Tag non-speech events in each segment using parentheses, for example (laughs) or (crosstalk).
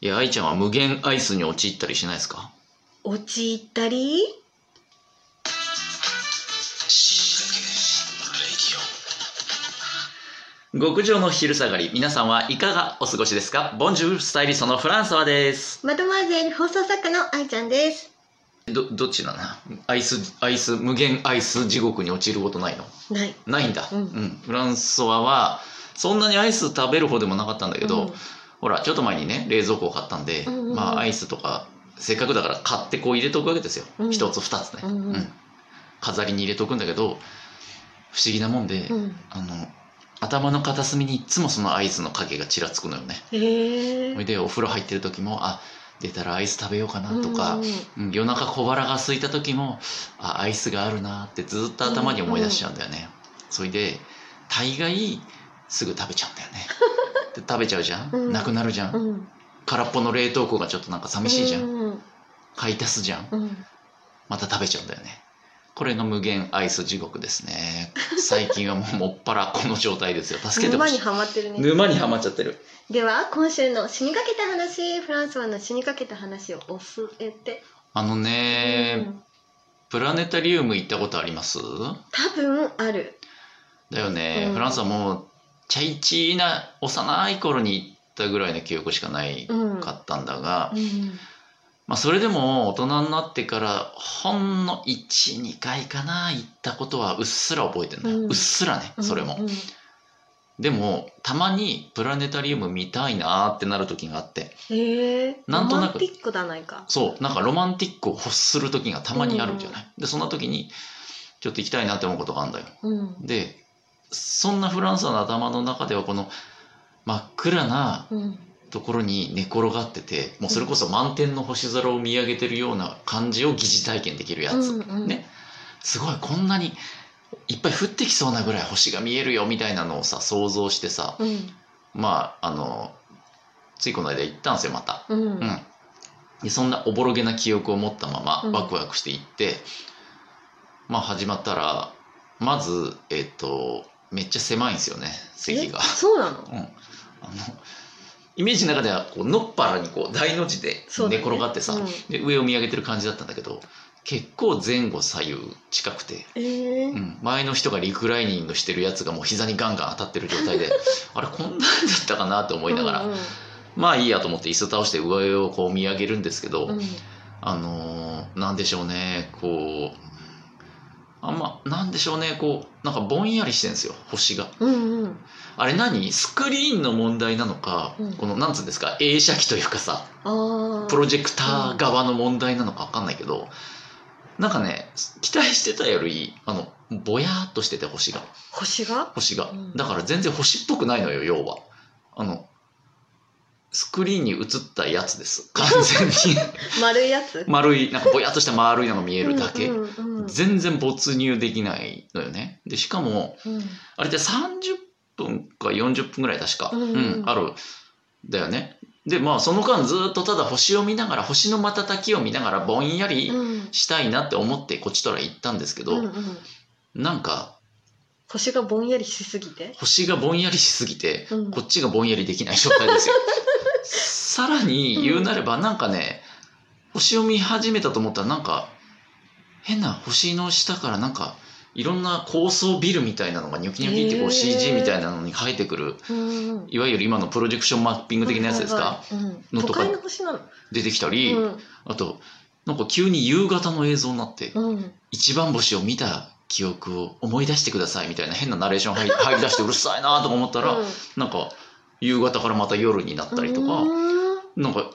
いや愛ちゃんは無限アイスに陥ったりしないですか？陥ったり？極上の昼下がり。皆さんはいかがお過ごしですか？ボンジュールスタイリストのフランソワです。マドマーゼル放送作家の愛ちゃんです。どどっちなの？アイスアイス無限アイス地獄に陥ることないの？ない。ないんだ、うん。フランソワはそんなにアイス食べる方でもなかったんだけど、うんほらちょっと前にね冷蔵庫を買ったんで、うんうんうん。まあアイスとかせっかくだから買ってこう入れとくわけですよ。うん。一、つ二つね、うんうん。飾りに入れとくんだけど不思議なもんで、うん。あの頭の片隅にいつもそのアイスの影がちらつくのよね。へえそれでお風呂入ってる時もあ出たらアイス食べようかなとか、うんうんうん。夜中小腹が空いた時もあアイスがあるなってずっと頭に思い出しちゃうんだよね、それで大概すぐ食べちゃうんだよね (laughs) で食べちゃうじゃん、うん。なくなるじゃん、うん。空っぽの冷凍庫がちょっとなんか寂しいじゃん、うん。買い足すじゃん？うん。また食べちゃうんだよね。これが無限アイス地獄ですね。最近はもうもっぱらこの状態ですよ。助けてほしい。沼にはまってるね。沼にはまっちゃってる。では今週の死にかけた話。フランスはの死にかけた話を教えて、あのうね、ん。プラネタリウム行ったことあります？多分ある。だよね、うん。フランスはもうチャイチーな幼い頃に行ったぐらいの記憶しかないうんかったんだが、うん。まあ、それでも大人になってからほんの12回かな行ったことはうっすら覚えてるんだよ、ううんっすらねそれも、うん。うんでもたまにプラネタリウム見たいなーってなる時があって。へえなんとなく。ロマンティックだないか。そう。なんかロマンティックを欲する時がたまにあるんじゃない、でそんな時にちょっと行きたいなって思うことがあるんだよ。うん。でそんなフランスの頭の中ではこの真っ暗なうん。ところに寝転がっててもうそれこそ満天の星空を見上げてるような感じを疑似体験できるやつ、うんうんね。すごいこんなにいっぱい降ってきそうなぐらい星が見えるよみたいなのをさ想像してさうん。まああのついこの間行ったんですよまた。うん。うん、でそんなおぼろげな記憶を持ったままうん。ワクワクしていって、まあ始まったらまずえっ、とめっちゃ狭いんですよね席が。え。そうなの？うん、あのイメージの中ではこうのっぱらにこう大の字で寝転がってさ、うん。で上を見上げてる感じだったんだけど結構前後左右近くて、えー。うん、前の人がリクライニングしてるやつがもう膝にガンガン当たってる状態で (laughs) あれこんなんだったかなと思いながら、うん。まあいいやと思って椅子倒して上をこう見上げるんですけど、うん。あのーなんでしょうねこうあんまなんでしょうねこうなんかぼんやりしてるんですよ星が。うんうん。あれ何？スクリーンの問題なのか、うん。このなんつうんですか映写機というかさプロジェクター側の問題なのか分かんないけど、なんかね期待してたよりあのぼやーっとしてて星が。星が？星が、うん。だから全然星っぽくないのよ要は。あのスクリーンに映ったやつです。完全に。(laughs) 丸いやつ？丸いなんかぼやっとした丸いのが見えるだけ、うん全然没入できないのよね。でしかもうん。あれって30分か40分ぐらい確か、うんうん。ある。んだよね。でまあその間ずっとただ星を見ながら星の瞬きを見ながらぼんやりうん。したいなって思ってこっちとら行ったんですけど、うんうん。なんか星がぼんやりしすぎて？星がぼんやりしすぎて、うん。こっちがぼんやりできない状態ですよ (laughs) さらに言うなればなんかね星を見始めたと思ったらなんか変な星の下からなんかいろんな高層ビルみたいなのがニョキニョキってこう CG みたいなのに生えてくるいわゆる今のプロジェクションマッピング的なやつですか、のとか出てきたり、うん。あとなんか急に夕方の映像になって、うん。一番星を見た記憶を思い出してくださいみたいな変なナレーション入り出してうるさいなとか思ったら、うん。なんか夕方からまた夜になったりとか、うんなんか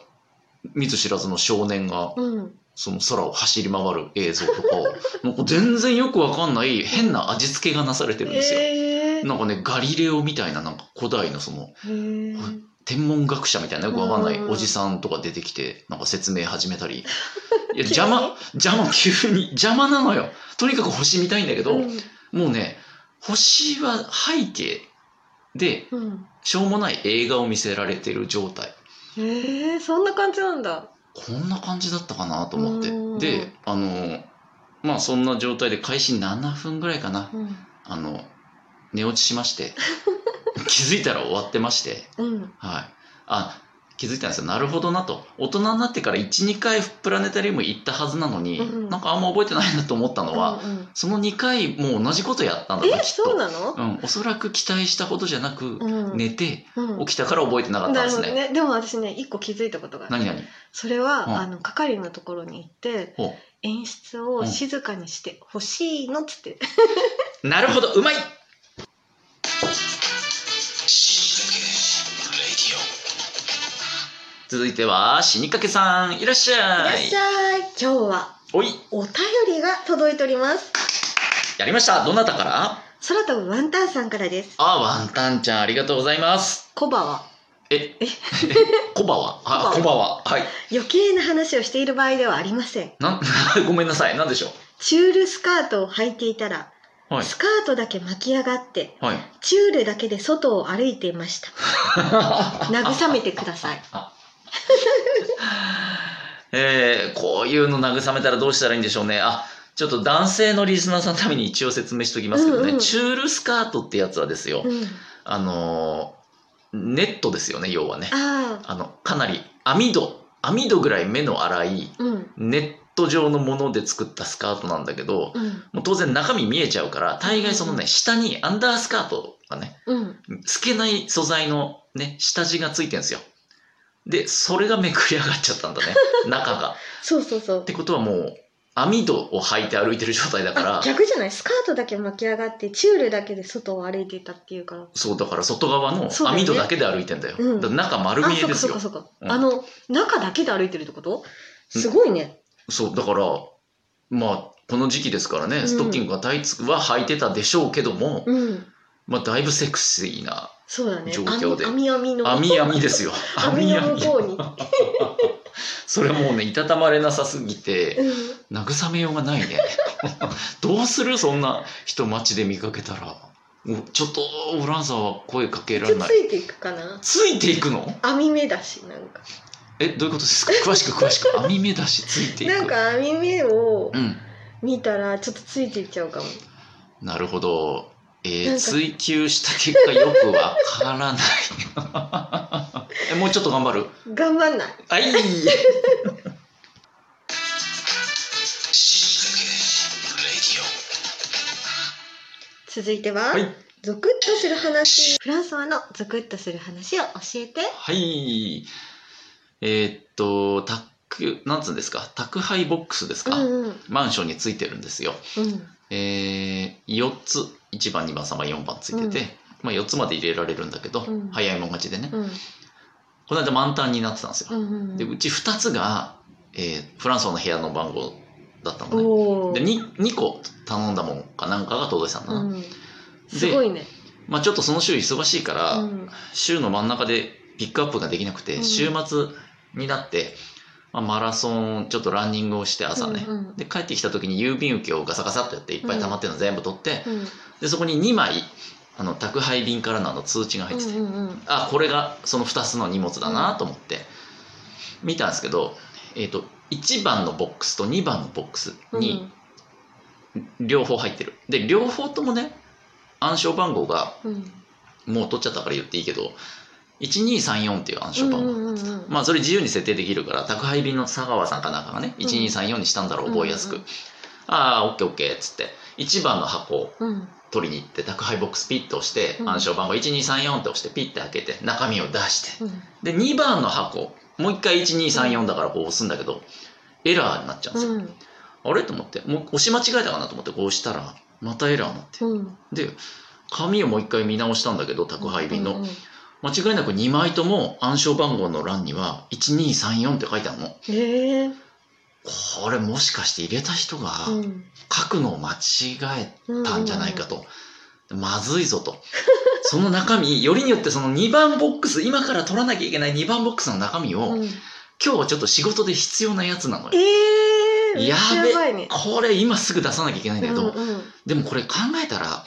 見ず知らずの少年がうん。その空を走り回る映像とかなんか全然よくわかんない変な味付けがなされてるんですよ。へー。なんかねガリレオみたいななんか古代のそのへー。天文学者みたいなよくわかんないうん。おじさんとか出てきてなんか説明始めたり。(laughs) いや邪魔邪魔急に。邪魔なのよ。とにかく星見たいんだけど、うん。もうね星は背景でうん。しょうもない映画を見せられてる状態へえそんな感じなんだ。こんな感じだったかなと思って。うん。であのまあそんな状態で開始7分ぐらいかな。うん。あの寝落ちしまして。(laughs) 気づいたら終わってまして。うん。はい。あ気づいたんですよ。なるほどなと。大人になってから12回プラネタリウム行ったはずなのに、うんなんかあんま覚えてないなと思ったのは、うんうん。その2回もう同じことやったんだなえきっと。そうなの、うん、おそらく期待したほどじゃなく、うん。寝てうん。起きたから覚えてなかったんなですね。ね。でも私ね一個気づいたことがある。何何？それは、うん。あの係のところに行ってほ演出を静かにしてほしいのっつって、う (laughs) なるほどうまい続いては死にかけさんいらっしい。らゃいっしゃい。今日はおい。お便りが届いております。やりました。どなたから？空飛ぶワンタンさんからです。あワンタンちゃんありがとうございます。コバは？え？(laughs) コバは？あコバは？は。い。余計な話をしている場合ではありません。なん (laughs) ごめんなさい。なんでしょチュールスカートを履いていたらうはい。スカートだけ巻き上がってはい。チュールだけで外を歩いていました。(laughs) 慰めてください (laughs) えー、こういうの慰めたらどうしたらいいんでしょうね。あちょっと男性のリスナーさんのために一応説明しておきますけどね、うんうん。チュールスカートってやつはですよ、うん。あのーネットですよね要はね。あのかなり網戸網戸ぐらい目の粗いうん。ネット状のもので作ったスカートなんだけどうん。もう当然中身見えちゃうから大概そのね下にアンダースカートがねうん。透けない素材のね下地がついてんですよでそれがめくり上がっちゃったんだね。(laughs) 中が。そうそうそう。ってことはもう網戸を履いて歩いてる状態だから。あ逆じゃない？スカートだけ巻き上がってチュールだけで外を歩いていたっていうか。らそうだから外側の網戸だけで歩いてんだよ。うん。中丸あ見えですよ。そっかそっかそっか、うん。あの中だけで歩いてるってこと？すごいね。そうだからまあこの時期ですからね、うん。ストッキングがタイツは履いてたでしょうけども、うんまあだいぶセクシーなそうだね。状況で。網網の。網網ですよ。(laughs) 網の向こうに、(laughs) それもうねいたたまれなさすぎてうん、慰めようがないね。(laughs) どうするそんな人街で見かけたら。ちょっとオランサーは声かけられない。とついていくかな。ついていくの？網目だしなんか。えどういうことですか？詳しく詳しく。網目だしついていく。なんか網目をうん。見たらちょっとついていっちゃうかも。なるほどえー追求した結果よくわからない。(laughs) えもうちょっと頑張る？頑張んない。はい。続いては、はい。ゾクッとする話。フランソワのゾクッとする話を教えて。はい。えーっと宅なんつうんですか？宅配ボックスですか、うんうん。マンションについてるんですよ。うんえー、4つ。1番2番3番4番ついてて、うん。まあ、4つまで入れられるんだけど、うん。早いもん勝ちでね、うん。この間満タンになってたんですよ、うんうんでうち2つが、えーフランスの部屋の番号だったのね。で 2, 2個頼んだもんかなんかが届いてたんだな、うん、すごいね。まあ、ちょっとその週忙しいから、うん。週の真ん中でピックアップができなくて、うん。週末になって、まあ、マラソンちょっとランニングをして朝ね、うんうん。で帰ってきた時に郵便受けをガサガサっとやっていっぱい溜まってるの全部取って、うん。でそこに2枚あの宅配便からのあの通知が入ってて、うんうんうん。あこれがその2つの荷物だなと思って見たんですけど、えー、と1番のボックスと2番のボックスに両方入ってる。で両方ともね暗証番号がうん。もう取っちゃったから言っていいけど1234っていう暗証番号、うんうんまあそれ自由に設定できるから宅配便の佐川さんかなんかがね1234にしたんだろう覚えやすく、うんうんああオッケーオッケーっつって。1番の箱をうん。取りに行って宅配ボックスピッと押してうん。暗証番号1234って押してピッて開けて中身を出して。うん。で2番の箱もう一回1234だからこう押すんだけどエラーになっちゃうんですよ、うん。あれ？と思って。もう押し間違えたかなと思ってこう押したらまたエラーになって。うん。で紙をもう一回見直したんだけど宅配便の、うんうん間違いなく2枚とも暗証番号の欄には1234って書いてあるの。へえ。これもしかして入れた人がうん。書くのを間違えたんじゃないかと、まずいぞと。(laughs) その中身よりによってその2番ボックス今から取らなきゃいけない2番ボックスの中身を、うん。今日はちょっと仕事で必要なやつなのよ。えー、やべね。これ今すぐ出さなきゃいけないんだけど、うん。でもこれ考えたら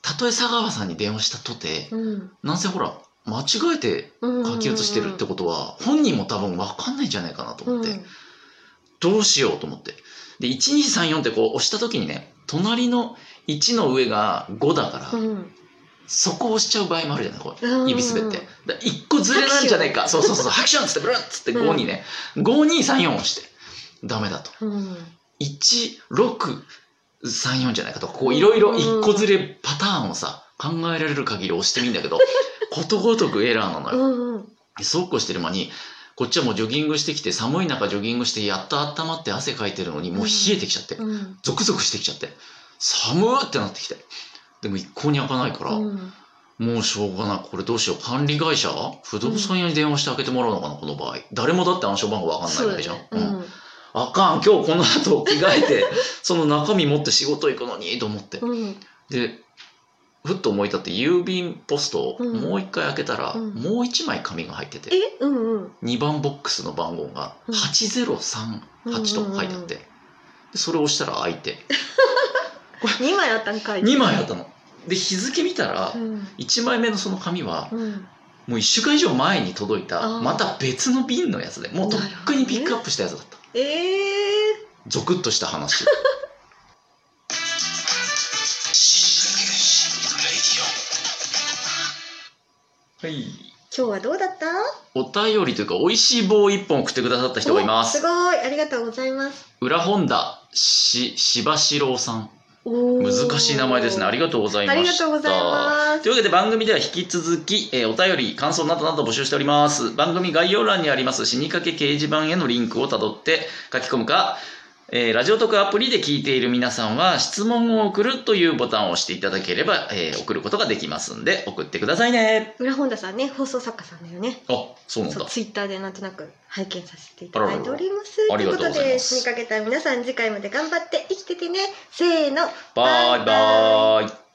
たとえ佐川さんに電話したとてうん。なんせほら間違えてうん書き写してるってことは本人も多分分かんないんじゃないかなと思って、うんどうしようと思って。で1234ってこう押した時にね隣の1の上が5だから、うん。そこを押しちゃう場合もあるじゃないこううん指滑って。だ1個ずれなんじゃないか。そうそうそうハクションっつってブルッつって5にね。5234押してダメだと。うん。1634じゃないかと。こういろいろ1個ずれパターンをさ考えられる限り押してみんだけどことごとくエラーなのよ。うんうん。でそうこうしてる間にこっちはもうジョギングしてきて寒い中ジョギングしてやっと温まって汗かいてるのにもう冷えてきちゃってうん。ゾクゾクしてきちゃって寒ーってなってきてでも一向に開かないから、うん。もうしょうがない。これどうしよう。管理会社？不動産屋に電話して開けてもらうのかなこの場合。誰もだって暗証番号わかんないわけじゃん、ねうん。あかん。今日この後着替えて (laughs) その中身持って仕事行くのにと思って。うん。でふっと思い立って郵便ポストをうん。もう一回開けたら、うん。もう一枚紙が入っててえ？うんうん。2番ボックスの番号がうん。8038とか書いてあって、でそれを押したら開いて。(laughs) 二枚あったんかい。2枚あったの。で日付見たらうん。1枚目のその紙はうん。もう1週間以上前に届いたまた別の便のやつでもうとっくにピックアップしたやつだった。ええゾクッとした話 (laughs) はい。今日はどうだった？お便りというか美味しい棒を1本送ってくださった人がいます。おすごい。ありがとうございます。裏本田し柴四郎さん。難しい名前ですね。ありがとうございまあした。りがとうございます。というわけで番組では引き続き、えーお便り感想などなど募集しております。番組概要欄にあります死にかけ掲示板へのリンクをたどって書き込むか、えーラジオトークアプリで聞いている皆さんは質問を送るというボタンを押していただければ、えー送ることができますんで送ってくださいね。浦本田さんね放送作家さんだよね。あそうなんだ。そうツイッターでなんとなく拝見させていただいております。とうございますということで死にかけた皆さん次回まで頑張って生きててね。せーの。バイバイ